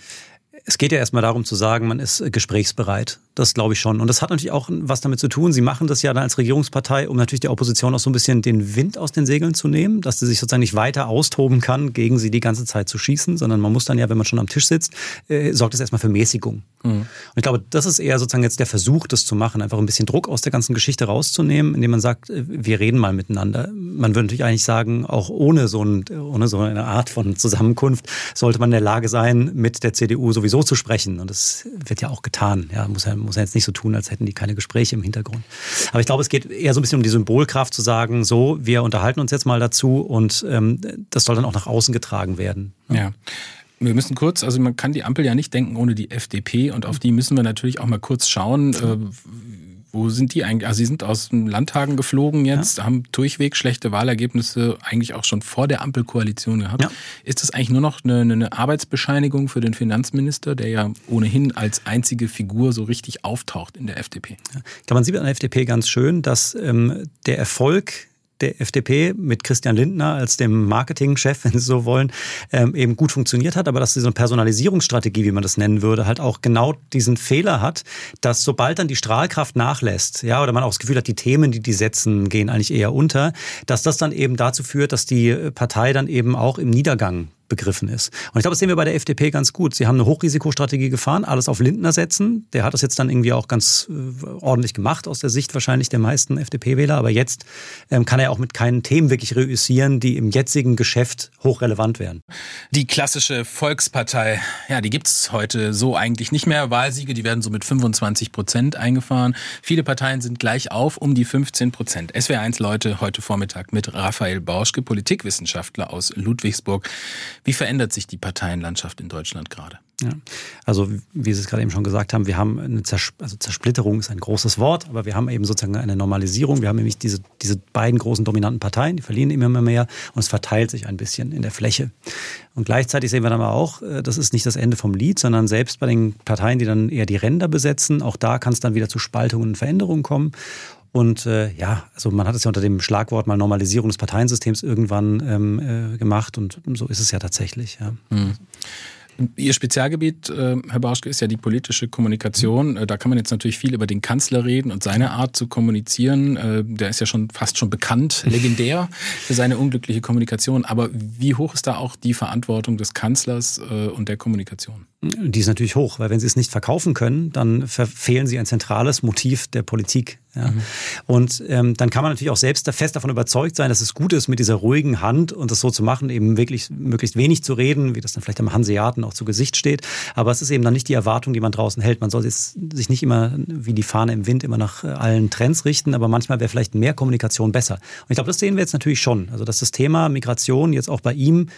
Es geht ja erstmal darum zu sagen, man ist gesprächsbereit. Das glaube ich schon. Und das hat natürlich auch was damit zu tun. Sie machen das ja dann als Regierungspartei, um natürlich der Opposition auch so ein bisschen den Wind aus den Segeln zu nehmen, dass sie sich sozusagen nicht weiter austoben kann, gegen sie die ganze Zeit zu schießen, sondern man muss dann ja, wenn man schon am Tisch sitzt, äh, sorgt es erstmal für Mäßigung. Mhm. Und ich glaube, das ist eher sozusagen jetzt der Versuch, das zu machen, einfach ein bisschen Druck aus der ganzen Geschichte rauszunehmen, indem man sagt, äh, wir reden mal miteinander. Man würde natürlich eigentlich sagen, auch ohne so, ein, ohne so eine Art von Zusammenkunft sollte man in der Lage sein, mit der CDU sowieso zu sprechen. Und das wird ja auch getan. Ja, muss ja muss ja jetzt nicht so tun, als hätten die keine Gespräche im Hintergrund. Aber ich glaube, es geht eher so ein bisschen um die Symbolkraft zu sagen, so, wir unterhalten uns jetzt mal dazu und ähm, das soll dann auch nach außen getragen werden. Ja. Wir müssen kurz, also man kann die Ampel ja nicht denken ohne die FDP und auf die müssen wir natürlich auch mal kurz schauen. Äh, wo sind die eigentlich? Also sie sind aus dem Landtagen geflogen jetzt, ja. haben durchweg schlechte Wahlergebnisse eigentlich auch schon vor der Ampelkoalition gehabt. Ja. Ist das eigentlich nur noch eine, eine, Arbeitsbescheinigung für den Finanzminister, der ja ohnehin als einzige Figur so richtig auftaucht in der FDP? Ja. Man sieht an der FDP ganz schön, dass ähm, der Erfolg der FDP mit Christian Lindner als dem Marketingchef, wenn Sie so wollen, ähm, eben gut funktioniert hat, aber dass diese Personalisierungsstrategie, wie man das nennen würde, halt auch genau diesen Fehler hat, dass sobald dann die Strahlkraft nachlässt, ja, oder man auch das Gefühl hat, die Themen, die die setzen, gehen eigentlich eher unter, dass das dann eben dazu führt, dass die Partei dann eben auch im Niedergang begriffen ist. Und ich glaube, das sehen wir bei der FDP ganz gut. Sie haben eine Hochrisikostrategie gefahren, alles auf Lindner setzen. Der hat das jetzt dann irgendwie auch ganz äh, ordentlich gemacht, aus der Sicht wahrscheinlich der meisten FDP-Wähler. Aber jetzt ähm, kann er auch mit keinen Themen wirklich reüssieren, die im jetzigen Geschäft hochrelevant wären. Die klassische Volkspartei, ja, die gibt's heute so eigentlich nicht mehr. Wahlsiege, die werden so mit 25 Prozent eingefahren. Viele Parteien sind gleich auf um die 15 Prozent. SWR1 Leute heute Vormittag mit Raphael Bauschke, Politikwissenschaftler aus Ludwigsburg. Wie verändert sich die Parteienlandschaft in Deutschland gerade? Ja. Also wie Sie es gerade eben schon gesagt haben, wir haben eine Zers also Zersplitterung ist ein großes Wort, aber wir haben eben sozusagen eine Normalisierung. Wir haben nämlich diese, diese beiden großen dominanten Parteien, die verlieren immer mehr und es verteilt sich ein bisschen in der Fläche. Und gleichzeitig sehen wir dann aber auch, äh, das ist nicht das Ende vom Lied, sondern selbst bei den Parteien, die dann eher die Ränder besetzen, auch da kann es dann wieder zu Spaltungen und Veränderungen kommen. Und äh, ja, also man hat es ja unter dem Schlagwort mal Normalisierung des Parteiensystems irgendwann ähm, äh, gemacht und so ist es ja tatsächlich. Ja. Mhm. Ihr Spezialgebiet, äh, Herr Bauschke, ist ja die politische Kommunikation. Äh, da kann man jetzt natürlich viel über den Kanzler reden und seine Art zu kommunizieren. Äh, der ist ja schon fast schon bekannt, legendär für seine unglückliche Kommunikation. Aber wie hoch ist da auch die Verantwortung des Kanzlers und der Kommunikation? Die ist natürlich hoch, weil wenn sie es nicht verkaufen können, dann verfehlen sie ein zentrales Motiv der Politik. Ja. Mhm. Und ähm, dann kann man natürlich auch selbst fest davon überzeugt sein, dass es gut ist, mit dieser ruhigen Hand und das so zu machen, eben wirklich möglichst wenig zu reden, wie das dann vielleicht am Hanseaten auch zu Gesicht steht. Aber es ist eben dann nicht die Erwartung, die man draußen hält. Man soll sich nicht immer wie die Fahne im Wind immer nach äh, allen Trends richten, aber manchmal wäre vielleicht mehr Kommunikation besser. Und ich glaube, das sehen wir jetzt natürlich schon. Also dass das Thema Migration jetzt auch bei ihm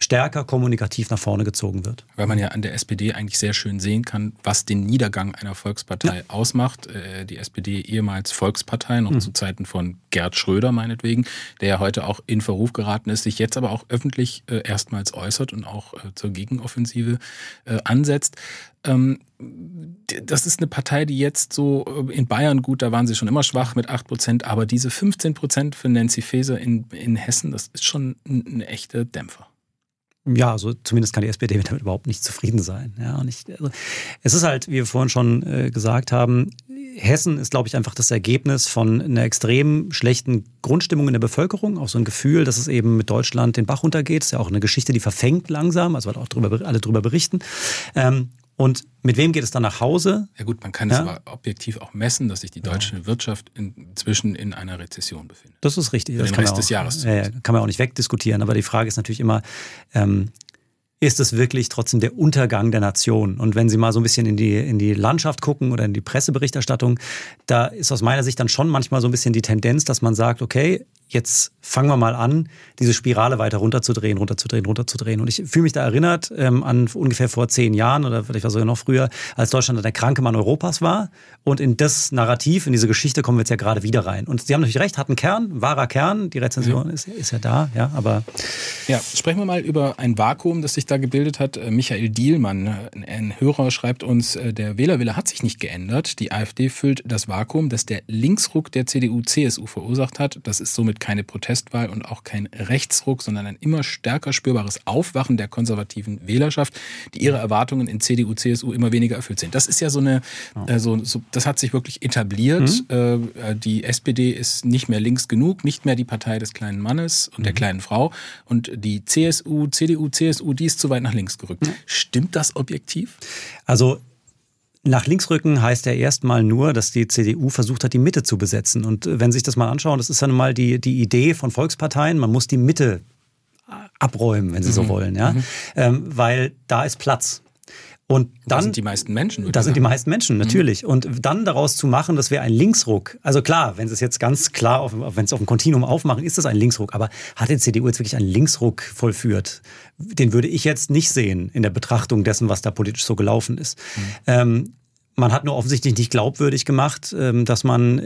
stärker kommunikativ nach vorne gezogen wird. Weil man ja an der SPD eigentlich sehr schön sehen kann, was den Niedergang einer Volkspartei ja. ausmacht. Äh, die SPD ehemals Volkspartei, noch mhm. zu Zeiten von Gerd Schröder meinetwegen, der ja heute auch in Verruf geraten ist, sich jetzt aber auch öffentlich äh, erstmals äußert und auch äh, zur Gegenoffensive ansetzt. Ähm, das ist eine Partei, die jetzt so in Bayern, gut, da waren sie schon immer schwach mit 8 Prozent, aber diese 15 Prozent für Nancy Faeser in, in Hessen, das ist schon ein echter Dämpfer ja, also zumindest kann die SPD damit überhaupt nicht zufrieden sein. Ja, und ich, also, es ist halt, wie wir vorhin schon äh, gesagt haben, Hessen ist, glaube ich, einfach das Ergebnis von einer extrem schlechten Grundstimmung in der Bevölkerung, auch so ein Gefühl, dass es eben mit Deutschland den Bach runtergeht. Ist ja auch eine Geschichte, die verfängt langsam, also weil auch drüber, alle drüber berichten. Ähm, und mit wem geht es dann nach Hause? Ja gut, man kann ja? es aber objektiv auch messen, dass sich die deutsche ja. Wirtschaft inzwischen in einer Rezession befindet. Das ist richtig. Für das den Rest auch, des Jahres. Ja, kann man auch nicht wegdiskutieren. Aber die Frage ist natürlich immer, ähm, ist es wirklich trotzdem der Untergang der Nation. Und wenn Sie mal so ein bisschen in die, in die Landschaft gucken oder in die Presseberichterstattung, da ist aus meiner Sicht dann schon manchmal so ein bisschen die Tendenz, dass man sagt, okay, jetzt fangen wir mal an, diese Spirale weiter runterzudrehen, runterzudrehen, runterzudrehen. Und ich fühle mich da erinnert ähm, an ungefähr vor zehn Jahren oder vielleicht war sogar noch früher, als Deutschland der kranke Mann Europas war. Und in das Narrativ, in diese Geschichte kommen wir jetzt ja gerade wieder rein. Und Sie haben natürlich recht, hat einen Kern, wahrer Kern. Die Rezension ja. ist, ist ja da, ja, aber. Ja, sprechen wir mal über ein Vakuum, das sich da gebildet hat. Äh, Michael Dielmann, ein Hörer, schreibt uns, äh, der Wählerwille hat sich nicht geändert. Die AfD füllt das Vakuum, das der Linksruck der CDU-CSU verursacht hat. Das ist somit keine Protestwahl und auch kein Rechtsruck, sondern ein immer stärker spürbares Aufwachen der konservativen Wählerschaft, die ihre Erwartungen in CDU, CSU immer weniger erfüllt sind. Das ist ja so eine, äh, so, so, das hat sich wirklich etabliert. Mhm. Äh, die SPD ist nicht mehr links genug, nicht mehr die Partei des kleinen Mannes und mhm. der kleinen Frau. Und die CSU, CDU, CSU, die ist zu weit nach links gerückt. Mhm. Stimmt das objektiv? Also nach links rücken heißt ja erstmal nur, dass die CDU versucht hat, die Mitte zu besetzen. Und äh, wenn Sie sich das mal anschauen, das ist dann mal die, die Idee von Volksparteien, man muss die Mitte abräumen, wenn Sie mhm. so wollen, ja, mhm. ähm, weil da ist Platz. Und dann, da sind die meisten Menschen. Da sind die meisten Menschen, mhm. natürlich. Mhm. Und dann daraus zu machen, das wäre ein Linksruck. Also klar, wenn Sie es jetzt ganz klar, auf, wenn es auf dem Kontinuum aufmachen, ist das ein Linksruck. Aber hat die CDU jetzt wirklich einen Linksruck vollführt? Den würde ich jetzt nicht sehen in der Betrachtung dessen, was da politisch so gelaufen ist. Mhm. Ähm, man hat nur offensichtlich nicht glaubwürdig gemacht, ähm, dass man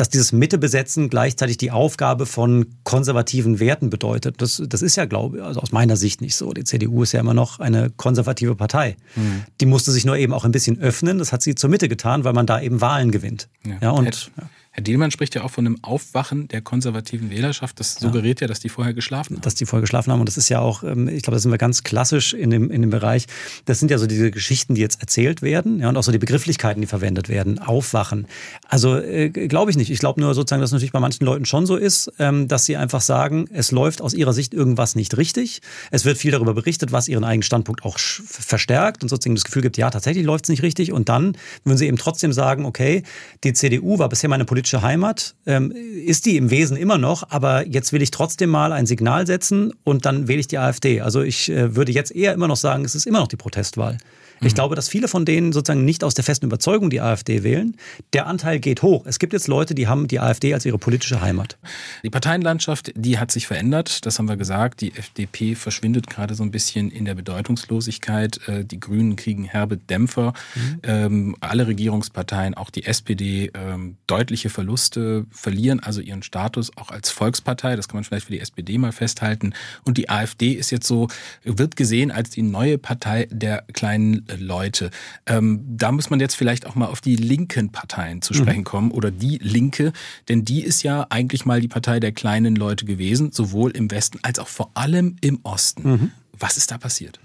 dass dieses Mittebesetzen gleichzeitig die Aufgabe von konservativen Werten bedeutet. Das, das ist ja, glaube ich, also aus meiner Sicht nicht so. Die CDU ist ja immer noch eine konservative Partei. Mhm. Die musste sich nur eben auch ein bisschen öffnen. Das hat sie zur Mitte getan, weil man da eben Wahlen gewinnt. Ja, ja und. Ja. Herr Dielmann spricht ja auch von einem Aufwachen der konservativen Wählerschaft. Das suggeriert ja, dass die vorher geschlafen haben. Dass die vorher geschlafen haben. Und das ist ja auch, ähm, ich glaube, da sind wir ganz klassisch in dem, in dem Bereich. Das sind ja so diese Geschichten, die jetzt erzählt werden. Ja, und auch so die Begrifflichkeiten, die verwendet werden. Aufwachen. Also äh, glaube ich nicht. Ich glaube nur sozusagen, dass es natürlich bei manchen Leuten schon so ist, ähm, dass sie einfach sagen, es läuft aus ihrer Sicht irgendwas nicht richtig. Es wird viel darüber berichtet, was ihren eigenen Standpunkt auch verstärkt und sozusagen das Gefühl gibt, ja, tatsächlich läuft es nicht richtig. Und dann würden sie eben trotzdem sagen, okay, die CDU war bisher meine politische politische Heimat, ähm, ist die im Wesen immer noch, aber jetzt will ich trotzdem mal ein Signal setzen und dann wähle ich die AfD. Also ich äh, würde jetzt eher immer noch sagen, es ist immer noch die Protestwahl. Ich mhm. glaube, dass viele von denen sozusagen nicht aus der festen Überzeugung die AfD wählen. Der Anteil geht hoch. Es gibt jetzt Leute, die haben die AfD als ihre politische Heimat. Die Parteienlandschaft, die hat sich verändert. Das haben wir gesagt. Die FDP verschwindet gerade so ein bisschen in der Bedeutungslosigkeit. Äh, die Grünen kriegen herbe Dämpfer. Mhm. Ähm, alle Regierungsparteien, auch die SPD, ähm, deutliche Verluste, verlieren also ihren Status auch als Volkspartei. Das kann man vielleicht für die SPD mal festhalten. Und die AfD ist jetzt so, wird gesehen als die neue Partei der kleinen Leute. Ähm, da muss man jetzt vielleicht auch mal auf die linken Parteien zu sprechen mhm. kommen oder die Linke, denn die ist ja eigentlich mal die Partei der kleinen Leute gewesen, sowohl im Westen als auch vor allem im Osten. Mhm. Was ist da passiert?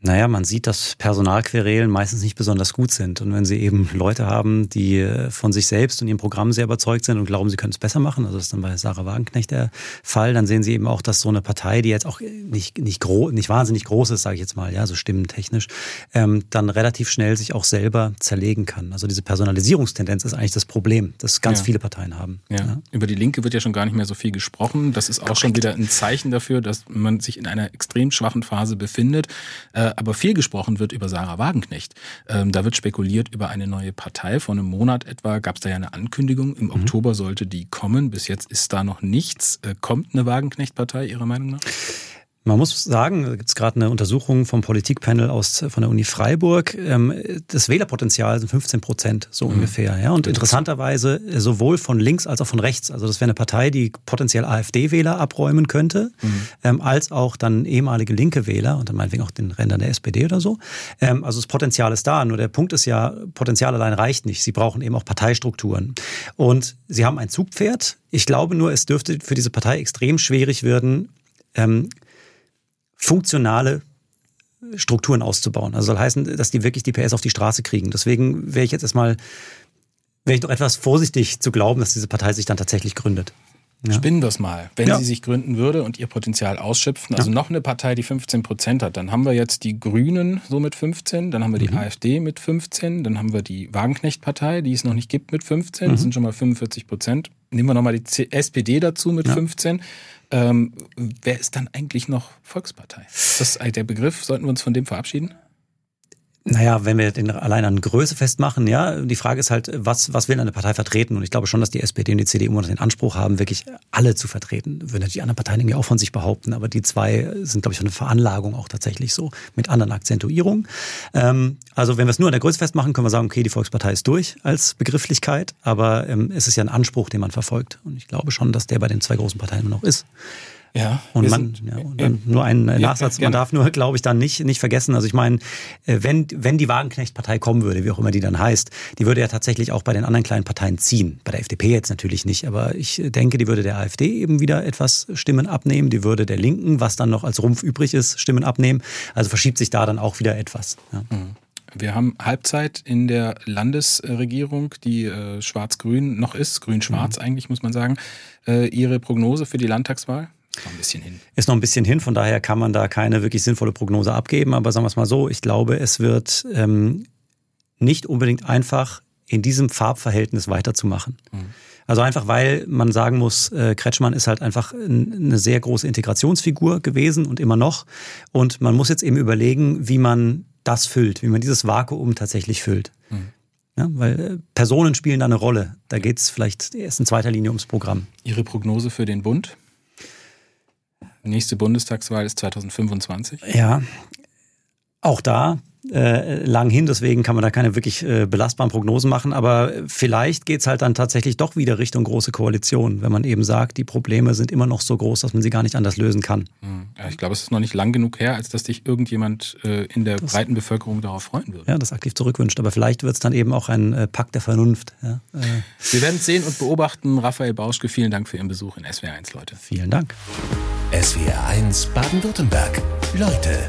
Naja, man sieht, dass Personalquerelen meistens nicht besonders gut sind. Und wenn Sie eben Leute haben, die äh, von sich selbst und ihrem Programm sehr überzeugt sind und glauben, sie können es besser machen, also das ist dann bei Sarah Wagenknecht der Fall, dann sehen Sie eben auch, dass so eine Partei, die jetzt auch nicht, nicht, gro nicht wahnsinnig groß ist, sage ich jetzt mal, ja, so stimmentechnisch, ähm, dann relativ schnell sich auch selber zerlegen kann. Also diese Personalisierungstendenz ist eigentlich das Problem, das ganz ja. viele Parteien haben. Ja. ja. Über die Linke wird ja schon gar nicht mehr so viel gesprochen. Das ist auch Korrekt. schon wieder ein Zeichen dafür, dass man sich in einer extrem schwachen Phase befindet. Äh, aber viel gesprochen wird über Sarah Wagenknecht. Ähm, da wird spekuliert über eine neue Partei. Vor einem Monat etwa gab es da ja eine Ankündigung. Im mhm. Oktober sollte die kommen. Bis jetzt ist da noch nichts. Äh, kommt eine Wagenknecht-Partei Ihrer Meinung nach? Man muss sagen, da gibt es gerade eine Untersuchung vom Politikpanel aus von der Uni Freiburg. Ähm, das Wählerpotenzial sind 15 Prozent so mhm. ungefähr. Ja, und interessanterweise sowohl von links als auch von rechts. Also das wäre eine Partei, die potenziell AfD-Wähler abräumen könnte, mhm. ähm, als auch dann ehemalige linke Wähler und dann meinetwegen auch den Rändern der SPD oder so. Ähm, also das Potenzial ist da. Nur der Punkt ist ja, Potenzial allein reicht nicht. Sie brauchen eben auch Parteistrukturen. Und sie haben ein Zugpferd. Ich glaube nur, es dürfte für diese Partei extrem schwierig werden, ähm, funktionale Strukturen auszubauen. Also soll heißen, dass die wirklich die PS auf die Straße kriegen. Deswegen wäre ich jetzt erstmal, wäre ich doch etwas vorsichtig zu glauben, dass diese Partei sich dann tatsächlich gründet. Ja. Spinnen wir es mal. Wenn ja. sie sich gründen würde und ihr Potenzial ausschöpfen, also ja. noch eine Partei, die 15 Prozent hat, dann haben wir jetzt die Grünen so mit 15, dann haben wir die mhm. AfD mit 15, dann haben wir die Wagenknecht-Partei, die es noch nicht gibt, mit 15, mhm. das sind schon mal 45 Prozent. Nehmen wir nochmal die SPD dazu mit 15. Ähm, wer ist dann eigentlich noch Volkspartei? Ist das der Begriff? Sollten wir uns von dem verabschieden? Naja, wenn wir den allein an Größe festmachen, ja, die Frage ist halt, was, was will eine Partei vertreten? Und ich glaube schon, dass die SPD und die CDU den Anspruch haben, wirklich alle zu vertreten. Würden natürlich die anderen Parteien irgendwie auch von sich behaupten, aber die zwei sind, glaube ich, von der Veranlagung auch tatsächlich so, mit anderen Akzentuierungen. Ähm, also wenn wir es nur an der Größe festmachen, können wir sagen, okay, die Volkspartei ist durch als Begrifflichkeit, aber ähm, es ist ja ein Anspruch, den man verfolgt. Und ich glaube schon, dass der bei den zwei großen Parteien immer noch ist. Ja, und man, ja, und dann nur ein Nachsatz, man darf nur, glaube ich, dann nicht, nicht vergessen, also ich meine, äh, wenn, wenn die Wagenknecht-Partei kommen würde, wie auch immer die dann heißt, die würde ja tatsächlich auch bei den anderen kleinen Parteien ziehen. Bei der FDP jetzt natürlich nicht, aber ich denke, die würde der AfD eben wieder etwas Stimmen abnehmen, die würde der Linken, was dann noch als Rumpf übrig ist, Stimmen abnehmen. Also verschiebt sich da dann auch wieder etwas. Ja. Mhm. Wir haben Halbzeit in der Landesregierung, die äh, schwarz-grün noch ist, grün-schwarz mhm. eigentlich, muss man sagen. Äh, Ihre Prognose für die Landtagswahl? Noch ein bisschen hin. Ist noch ein bisschen hin, von daher kann man da keine wirklich sinnvolle Prognose abgeben. Aber sagen wir es mal so, ich glaube, es wird ähm, nicht unbedingt einfach in diesem Farbverhältnis weiterzumachen. Mhm. Also einfach, weil man sagen muss, äh, Kretschmann ist halt einfach eine sehr große Integrationsfigur gewesen und immer noch. Und man muss jetzt eben überlegen, wie man das füllt, wie man dieses Vakuum tatsächlich füllt. Mhm. Ja, weil äh, Personen spielen da eine Rolle. Da geht es vielleicht erst in zweiter Linie ums Programm. Ihre Prognose für den Bund? Nächste Bundestagswahl ist 2025. Ja, auch da äh, lang hin, deswegen kann man da keine wirklich äh, belastbaren Prognosen machen. Aber vielleicht geht es halt dann tatsächlich doch wieder Richtung große Koalition, wenn man eben sagt, die Probleme sind immer noch so groß, dass man sie gar nicht anders lösen kann. Hm. Ja, ich glaube, es ist noch nicht lang genug her, als dass sich irgendjemand äh, in der das, breiten Bevölkerung darauf freuen würde. Ja, das aktiv zurückwünscht. Aber vielleicht wird es dann eben auch ein äh, Pakt der Vernunft. Ja, äh. Wir werden es sehen und beobachten. Raphael Bauschke, vielen Dank für Ihren Besuch in SWR1, Leute. Vielen Dank. SWR1 Baden-Württemberg. Leute,